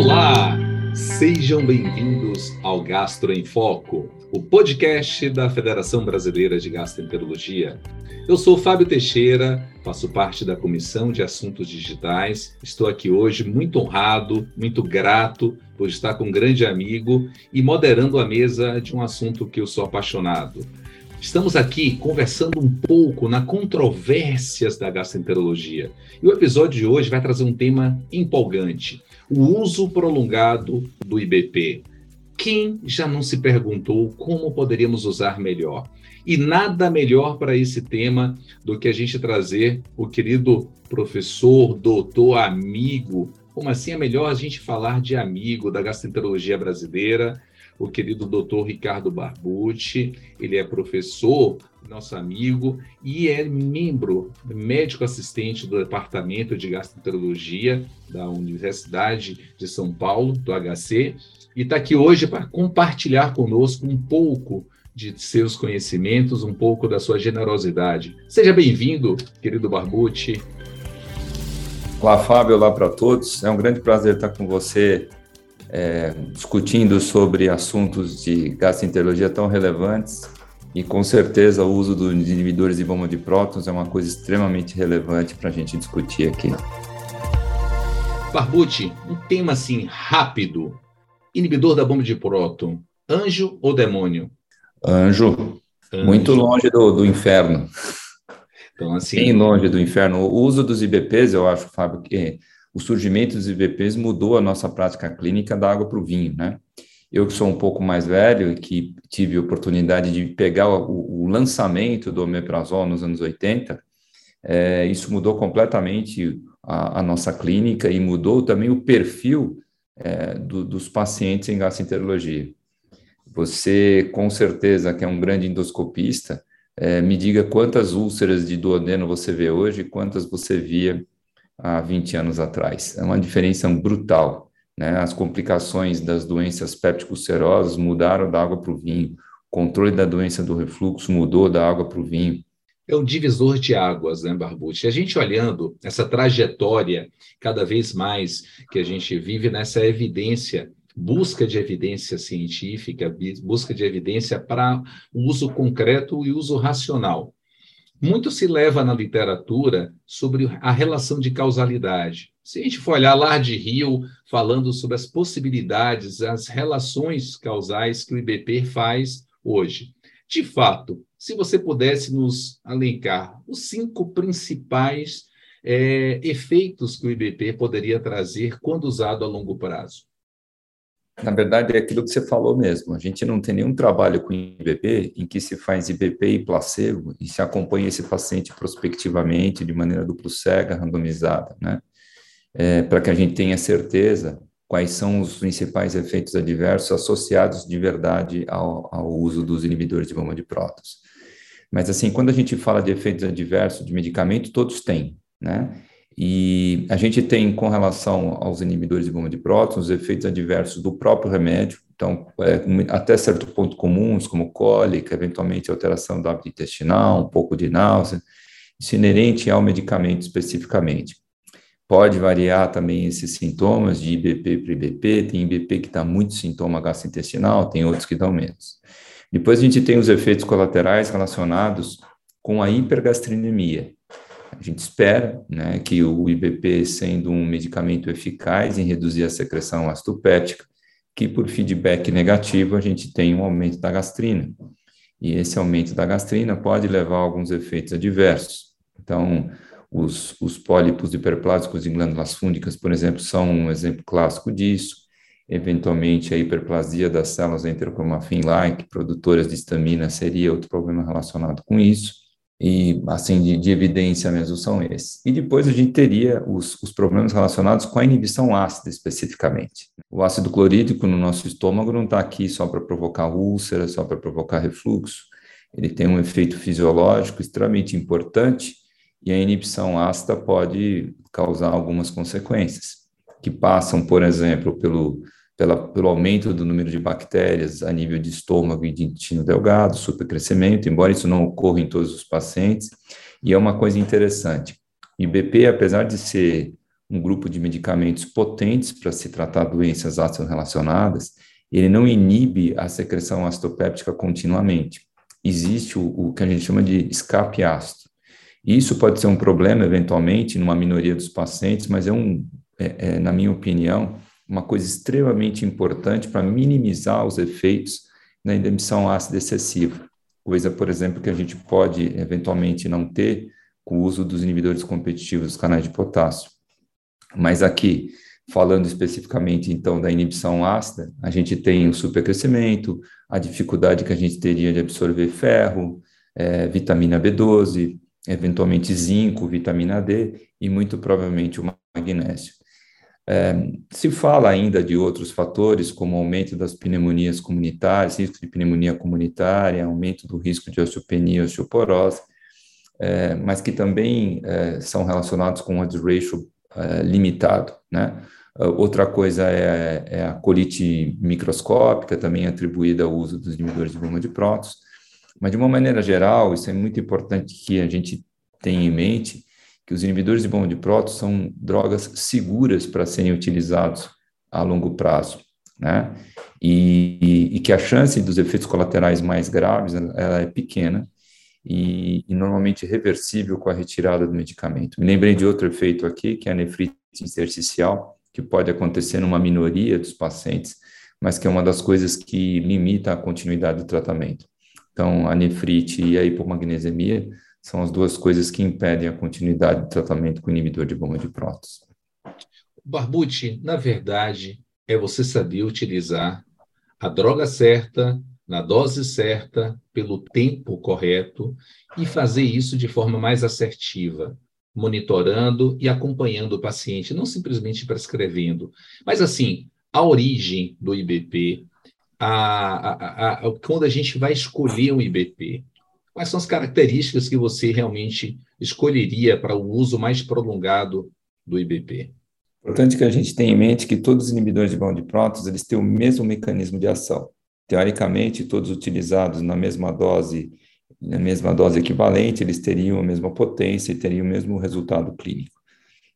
Olá! Sejam bem-vindos ao Gastro em Foco, o podcast da Federação Brasileira de Gastroenterologia. Eu sou Fábio Teixeira, faço parte da Comissão de Assuntos Digitais. Estou aqui hoje muito honrado, muito grato por estar com um grande amigo e moderando a mesa de um assunto que eu sou apaixonado, Estamos aqui conversando um pouco na controvérsias da gastroenterologia. E o episódio de hoje vai trazer um tema empolgante: o uso prolongado do IBP. Quem já não se perguntou como poderíamos usar melhor? E nada melhor para esse tema do que a gente trazer o querido professor, doutor, amigo. Como assim é melhor a gente falar de amigo da gastroenterologia brasileira? O querido doutor Ricardo Barbucci, ele é professor, nosso amigo, e é membro, médico assistente do Departamento de Gastroenterologia da Universidade de São Paulo, do HC, e está aqui hoje para compartilhar conosco um pouco de seus conhecimentos, um pouco da sua generosidade. Seja bem-vindo, querido Barbucci. Olá, Fábio, olá para todos. É um grande prazer estar com você é, discutindo sobre assuntos de gastroenterologia tão relevantes e com certeza o uso dos inibidores de bomba de prótons é uma coisa extremamente relevante para a gente discutir aqui. Barbucci, um tema assim rápido. Inibidor da bomba de próton, anjo ou demônio? Anjo. anjo. Muito longe do, do inferno. Então, assim. Bem longe do inferno. O uso dos IBPs, eu acho, Fábio, que o surgimento dos IVPs mudou a nossa prática clínica da água para o vinho, né? Eu que sou um pouco mais velho e que tive a oportunidade de pegar o, o lançamento do omeprazol nos anos 80, é, isso mudou completamente a, a, nossa clínica e mudou também o perfil é, do, dos pacientes em gastroenterologia. Você, com certeza, que é um grande endoscopista, é, me diga quantas úlceras de duodeno você vê hoje e quantas você via há 20 anos atrás. É uma diferença brutal. Né? As complicações das doenças péptico-ulcerosas mudaram da água para o vinho. O controle da doença do refluxo mudou da água para o vinho. É um divisor de águas, né, Barbucci? A gente olhando essa trajetória, cada vez mais que a gente vive nessa evidência busca de evidência científica, busca de evidência para uso concreto e uso racional. Muito se leva na literatura sobre a relação de causalidade. Se a gente for olhar lá de Rio, falando sobre as possibilidades, as relações causais que o IBP faz hoje. De fato, se você pudesse nos alencar os cinco principais é, efeitos que o IBP poderia trazer quando usado a longo prazo. Na verdade, é aquilo que você falou mesmo. A gente não tem nenhum trabalho com IBP em que se faz IBP e placebo e se acompanha esse paciente prospectivamente, de maneira duplo cega, randomizada, né? É, para que a gente tenha certeza quais são os principais efeitos adversos associados de verdade ao, ao uso dos inibidores de bomba de prótons. Mas, assim, quando a gente fala de efeitos adversos de medicamento, todos têm, né? E a gente tem, com relação aos inibidores de bomba de prótons, os efeitos adversos do próprio remédio, então, é, até certo ponto comuns, como cólica, eventualmente alteração do hábito intestinal, um pouco de náusea, isso é inerente ao medicamento especificamente. Pode variar também esses sintomas de IBP para IBP, tem IBP que dá muito sintoma gastrointestinal, tem outros que dão menos. Depois a gente tem os efeitos colaterais relacionados com a hipergastrinemia, a gente espera né, que o IBP, sendo um medicamento eficaz em reduzir a secreção ácido-péptica, que por feedback negativo a gente tem um aumento da gastrina. E esse aumento da gastrina pode levar a alguns efeitos adversos. Então, os, os pólipos hiperplásicos em glândulas fúngicas, por exemplo, são um exemplo clássico disso. Eventualmente, a hiperplasia das células enterocromafin-like, produtoras de histamina, seria outro problema relacionado com isso e assim de, de, evidência mesmo são esses. E depois a gente teria os, os, problemas relacionados com a inibição ácida especificamente. O ácido clorídrico no nosso estômago não está aqui só para provocar úlcera, só para provocar refluxo. Ele tem um efeito fisiológico extremamente importante e a inibição ácida pode causar algumas consequências, que passam, por exemplo, pelo pela, pelo aumento do número de bactérias a nível de estômago e de intestino delgado, supercrescimento, embora isso não ocorra em todos os pacientes. E é uma coisa interessante: IBP, apesar de ser um grupo de medicamentos potentes para se tratar doenças ácido relacionadas, ele não inibe a secreção ácido-péptica continuamente. Existe o, o, que a gente chama de escape ácido. Isso pode ser um problema, eventualmente, numa minoria dos pacientes, mas é um, é, é, na minha opinião, uma coisa extremamente importante para minimizar os efeitos da emissão ácida excessiva. Coisa, por exemplo, que a gente pode eventualmente não ter com o uso dos inibidores competitivos dos canais de potássio. Mas aqui, falando especificamente então da inibição ácida, a gente tem o supercrescimento, a dificuldade que a gente teria de absorver ferro, é, vitamina B12, eventualmente zinco, vitamina D e muito provavelmente o magnésio. É, se fala ainda de outros fatores, como aumento das pneumonias comunitárias, risco de pneumonia comunitária, aumento do risco de osteopenia e osteoporose, é, mas que também é, são relacionados com um odds ratio é, limitado, né? Outra coisa é, é, a colite microscópica, também atribuída ao uso dos inibidores de bomba de prótons. Mas, de uma maneira geral, isso é muito importante que a gente tenha em mente, que os inibidores de bomba de prótons são drogas seguras para serem utilizados a longo prazo, né? E, e, e, que a chance dos efeitos colaterais mais graves ela é pequena e, e, normalmente reversível com a retirada do medicamento. Me lembrei de outro efeito aqui, que é a nefrite intersticial, que pode acontecer numa minoria dos pacientes, mas que é uma das coisas que limita a continuidade do tratamento. Então, a nefrite e a hipomagnesemia são as duas coisas que impedem a continuidade do tratamento com inibidor de bomba de prótons. Barbucci, na verdade, é você saber utilizar a droga certa, na dose certa, pelo tempo correto e fazer isso de forma mais assertiva, monitorando e acompanhando o paciente, não simplesmente prescrevendo. Mas, assim, a origem do IBP, a, a, a, quando a gente vai escolher um IBP, quais são as características que você realmente escolheria para o uso mais prolongado do IBP? Importante que a gente tenha em mente que todos os inibidores de bond de prótons, eles têm o mesmo mecanismo de ação. Teoricamente, todos utilizados na mesma dose na mesma dose equivalente, eles teriam a mesma potência e teriam o mesmo resultado clínico.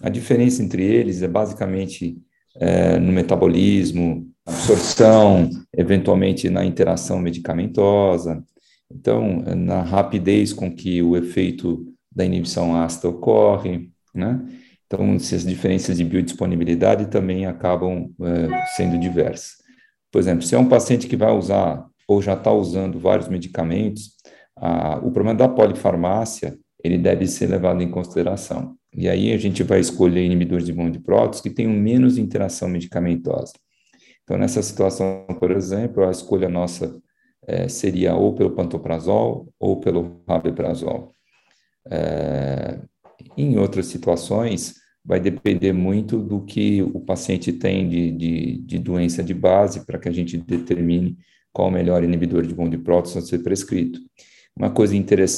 A diferença entre eles é basicamente é, no metabolismo, absorção, eventualmente na interação medicamentosa, então, na rapidez com que o efeito da inibição ácida ocorre, né? Então, essas diferenças de biodisponibilidade também acabam é, sendo diversas. Por exemplo, se é um paciente que vai usar ou já está usando vários medicamentos, o problema da polifarmácia, ele deve ser levado em consideração. E aí a gente vai escolher inibidores de bomba de prótons que tenham menos interação medicamentosa. Então, nessa situação, por exemplo, a escolha nossa é, seria ou pelo pantoprazol ou pelo rabeprazol. É, em outras situações, vai depender muito do que o paciente tem de, de, de doença de base para que a gente determine qual o melhor inibidor de bomba de prótons a ser prescrito. Uma coisa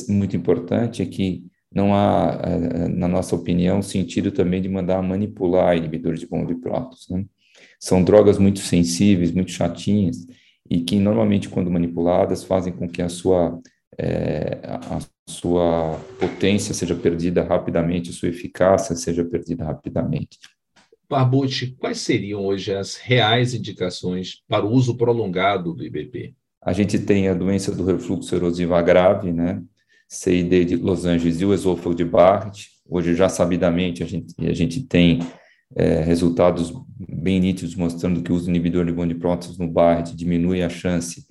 muito importante é que não há, eh, na nossa opinião, sentido também de mandar manipular inibidores de bomba de prótons. Né? São drogas muito sensíveis, muito chatinhas, e que normalmente, quando manipuladas, fazem com que a sua, é, a sua potência seja perdida rapidamente, a sua eficácia seja perdida rapidamente. Barbucci, quais seriam hoje as reais indicações para o uso prolongado do IBP? A gente tem a doença do refluxo erosivo grave, né? CID de Los Angeles e o esôfago de Barrett. Hoje, já sabidamente, a gente, a gente tem é, resultados bem nítidos mostrando que o uso inibidor de bonde prótons no Barrett diminui a chance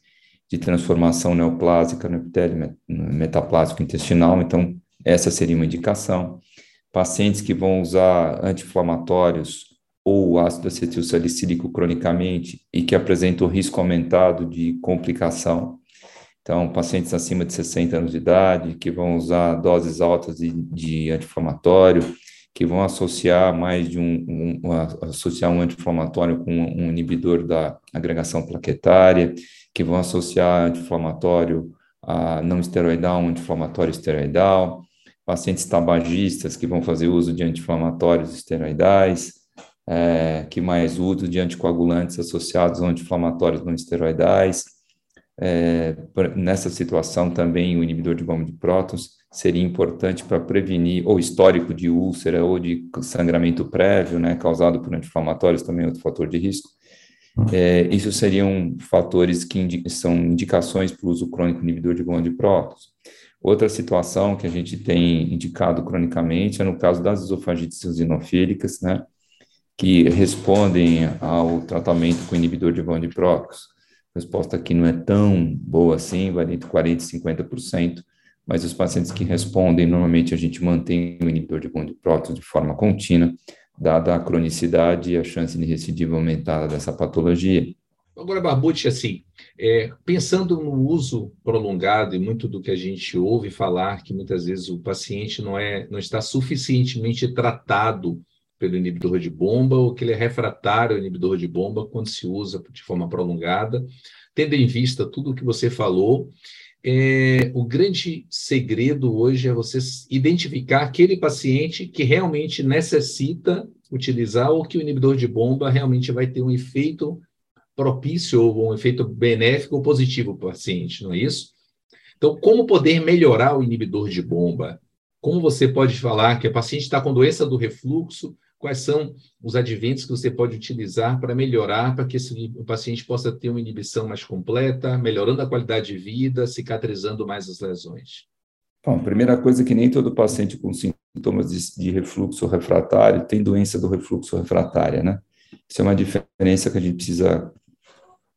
de transformação neoplásica no epitélio metaplásico intestinal. Então, essa seria uma indicação. Pacientes que vão usar anti-inflamatórios ou ácido acetil salicílico cronicamente e que apresentam risco aumentado de complicação. Então, pacientes acima de 60 anos de idade, que vão usar doses altas de, de anti-inflamatório, que vão associar mais de um, um, associar um anti-inflamatório com um inibidor da agregação plaquetária, que vão associar anti-inflamatório a não esteroidal, um anti-inflamatório esteroidal, pacientes tabagistas que vão fazer uso de anti-inflamatórios esteroidais, é, que mais uso de anticoagulantes associados a anti-inflamatórios não esteroidais. É, nessa situação também o inibidor de bomba de prótons seria importante para prevenir, ou histórico de úlcera, ou de sangramento prévio, né, causado por anti-inflamatórios, também outro fator de risco. É, isso seriam fatores que indi são indicações para o uso crônico inibidor de bomba de prótons. Outra situação que a gente tem indicado cronicamente é no caso das esofagites eosinofílicas, né, que respondem ao tratamento com inibidor de bomba de prótons. A resposta aqui não é tão boa assim, vai entre 40% e 50%, mas os pacientes que respondem, normalmente a gente mantém o inibidor de bomba de prótons de forma contínua, dada a cronicidade e a chance de recidiva aumentada dessa patologia. Agora, Barbucci, assim, é, pensando no uso prolongado e muito do que a gente ouve falar, que muitas vezes o paciente não, é, não está suficientemente tratado pelo inibidor de bomba ou que ele é refratário ao inibidor de bomba quando se usa de forma prolongada, tendo em vista tudo o que você falou, é, o grande segredo hoje é você identificar aquele paciente que realmente necessita utilizar ou que o inibidor de bomba realmente vai ter um efeito propício ou um efeito benéfico ou positivo para o paciente, não é isso? Então, como poder melhorar o inibidor de bomba? Como você pode falar que o paciente está com doença do refluxo, quais são os adventos que você pode utilizar para melhorar, para que esse, o paciente possa ter uma inibição mais completa, melhorando a qualidade de vida, cicatrizando mais as lesões? Bom, primeira coisa é que nem todo paciente com sintomas de, de refluxo refratário tem doença do refluxo refratária, né? Isso é uma diferença que a gente precisa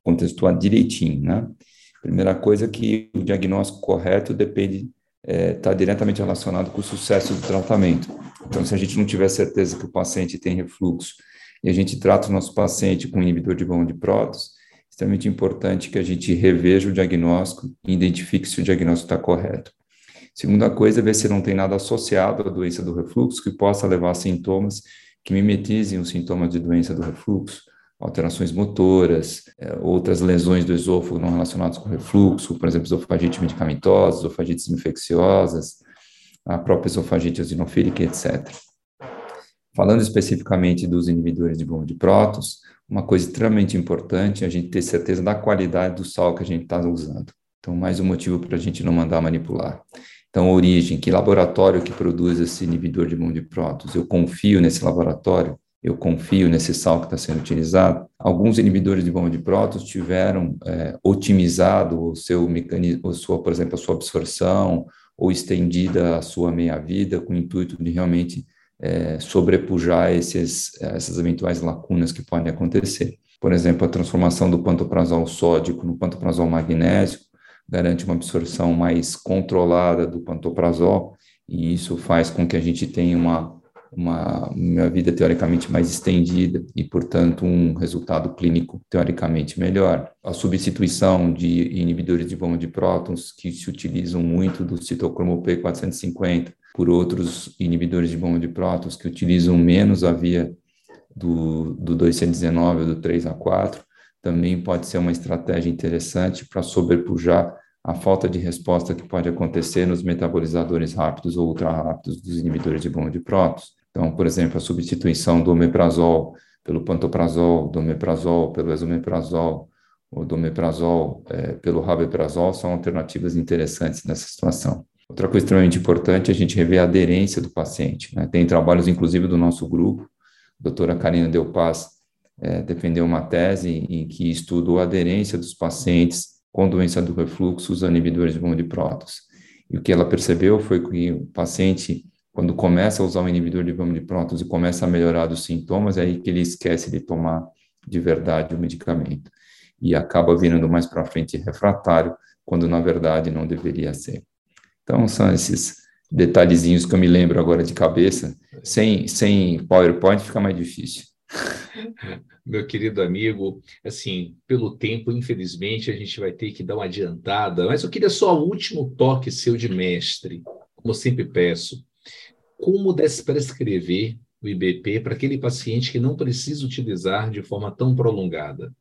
contextuar direitinho, né? Primeira coisa é que o diagnóstico correto depende, está é, tá diretamente relacionado com o sucesso do tratamento. Então, se a gente não tiver certeza que o paciente tem refluxo e a gente trata o nosso paciente com inibidor de bomba de prótons, é extremamente importante que a gente reveja o diagnóstico e identifique se o diagnóstico está correto. Segunda coisa é ver se não tem nada associado à doença do refluxo que possa levar a sintomas que mimetizem os sintomas de doença do refluxo, alterações motoras, é, outras lesões do esôfago não relacionadas com refluxo, por exemplo, esofagite medicamentosa, esofagites infecciosas, a própria esofagite eosinofílica, etc. Falando especificamente dos inibidores de bomba de prótons, uma coisa extremamente importante é a gente ter certeza da qualidade do sal que a gente está usando. Então, mais um motivo para a gente não mandar manipular. Então, origem, que laboratório que produz esse inibidor de bomba de prótons? Eu confio nesse laboratório? Eu confio nesse sal que está sendo utilizado? Alguns inibidores de bomba de prótons tiveram é, otimizado o seu mecanismo, sua, por exemplo, a sua absorção ou estendida a sua meia-vida, com o intuito de realmente é, sobrepujar esses, essas eventuais lacunas que podem acontecer. Por exemplo, a transformação do pantoprazol sódico no pantoprazol magnésico garante uma absorção mais controlada do pantoprazol, e isso faz com que a gente tenha uma uma, uma vida teoricamente mais estendida e, portanto, um resultado clínico teoricamente melhor. A substituição de inibidores de bomba de prótons, que se utilizam muito do citocromo P450, por outros inibidores de bomba de prótons que utilizam menos a via do, do 2C19 ou do 3A4, também pode ser uma estratégia interessante para sobrepujar a falta de resposta que pode acontecer nos metabolizadores rápidos ou ultra rápidos dos inibidores de bomba de prótons. Então, por exemplo, a substituição do omeprazol pelo pantoprazol, do omeprazol pelo esomeprazol, ou do omeprazol é, pelo rabeprazol são alternativas interessantes nessa situação. Outra coisa extremamente importante é a gente rever a aderência do paciente. Né? Tem trabalhos, inclusive, do nosso grupo, a doutora Karina Delpaz é, defendeu uma tese em que estudou a aderência dos pacientes com doença do refluxo usando inibidores de bomba de prótons. E o que ela percebeu foi que o paciente quando começa a usar o inibidor de bomba de prótons e começa a melhorar dos sintomas, é aí que ele esquece de tomar de verdade o medicamento. E acaba virando mais para frente refratário, quando na verdade não deveria ser. Então, são esses detalhezinhos que eu me lembro agora de cabeça. Sem, sem PowerPoint fica mais difícil. Meu querido amigo, assim, pelo tempo, infelizmente, a gente vai ter que dar uma adiantada, mas eu queria só o último toque seu de mestre, como sempre peço como desprescrever o IBP para aquele paciente que não precisa utilizar de forma tão prolongada?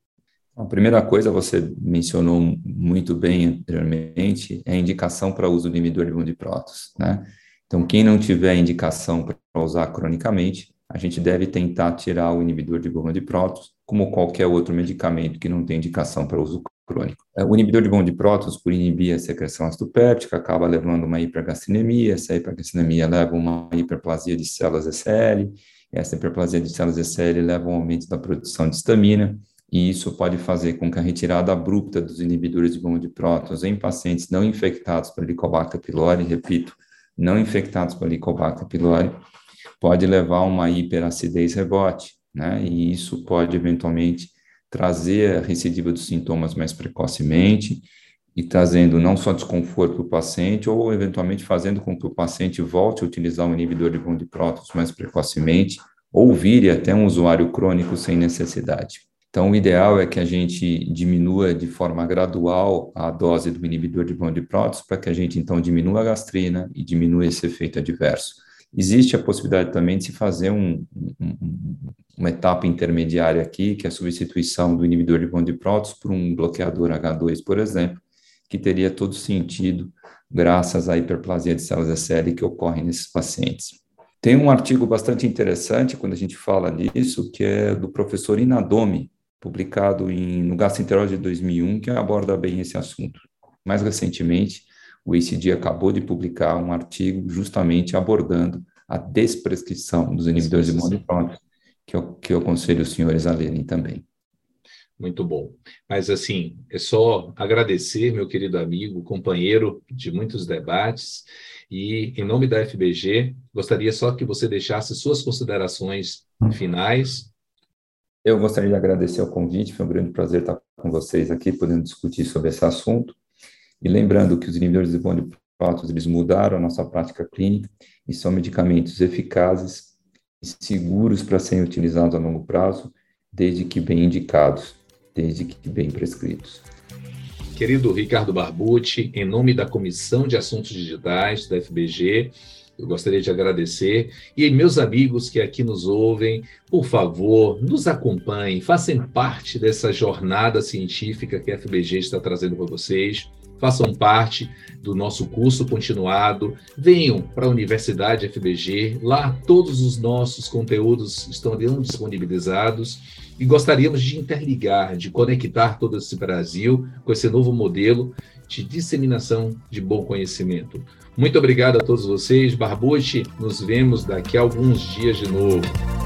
A primeira coisa, você mencionou muito bem anteriormente, é a indicação para uso do inibidor de prótons, né? Então, quem não tiver indicação para usar cronicamente, a gente deve tentar tirar o inibidor de bomba de prótons, como qualquer outro medicamento que não tem indicação para uso crônico. É, o inibidor de bom de prótons, por inibir a secreção ácido péptica, acaba levando uma hipergastrinemia, essa hipergastrinemia leva uma hiperplasia de células SL, essa hiperplasia de células SL leva ao aumento da produção de histamina, e isso pode fazer com que a retirada abrupta dos inibidores de bomba de prótons em pacientes não infectados por Helicobacter pylori, repito, não infectados por Helicobacter pylori, pode levar a uma hiperacidez rebote, né? E isso pode eventualmente trazer a recidiva dos sintomas mais precocemente e trazendo não só desconforto para o paciente, ou eventualmente fazendo com que o paciente volte a utilizar o inibidor de de prótons mais precocemente, ou vire até um usuário crônico sem necessidade. Então, o ideal é que a gente diminua de forma gradual a dose do inibidor de bond de prótons para que a gente, então, diminua a gastrina e diminua esse efeito adverso. Existe a possibilidade também de se fazer um, um, uma etapa intermediária aqui, que é a substituição do inibidor de bond de prótons por um bloqueador H2, por exemplo, que teria todo sentido graças à hiperplasia de células SL que ocorre nesses pacientes. Tem um artigo bastante interessante quando a gente fala disso, que é do professor Inadomi, publicado em, no Gastroenterology de 2001, que aborda bem esse assunto. Mais recentemente, o ACD acabou de publicar um artigo justamente abordando a desprescrição dos inibidores de monoprótons, que eu, que eu aconselho os senhores a lerem também. Muito bom. Mas, assim, é só agradecer, meu querido amigo, companheiro de muitos debates, e, em nome da FBG, gostaria só que você deixasse suas considerações finais eu gostaria de agradecer o convite, foi um grande prazer estar com vocês aqui, podendo discutir sobre esse assunto. E lembrando que os inibidores de bond de prótons, eles mudaram a nossa prática clínica e são medicamentos eficazes e seguros para serem utilizados a longo prazo, desde que bem indicados, desde que bem prescritos. Querido Ricardo Barbucci, em nome da Comissão de Assuntos Digitais da FBG, eu gostaria de agradecer. E meus amigos que aqui nos ouvem, por favor, nos acompanhem, façam parte dessa jornada científica que a FBG está trazendo para vocês. Façam parte do nosso curso continuado. Venham para a Universidade FBG. Lá todos os nossos conteúdos estão disponibilizados e gostaríamos de interligar, de conectar todo esse Brasil com esse novo modelo de disseminação de bom conhecimento. Muito obrigado a todos vocês. Barbucci, nos vemos daqui a alguns dias de novo.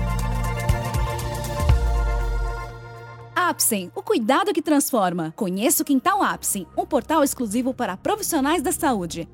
Apsen, o cuidado que transforma. Conheça o Quintal Apsen, um portal exclusivo para profissionais da saúde.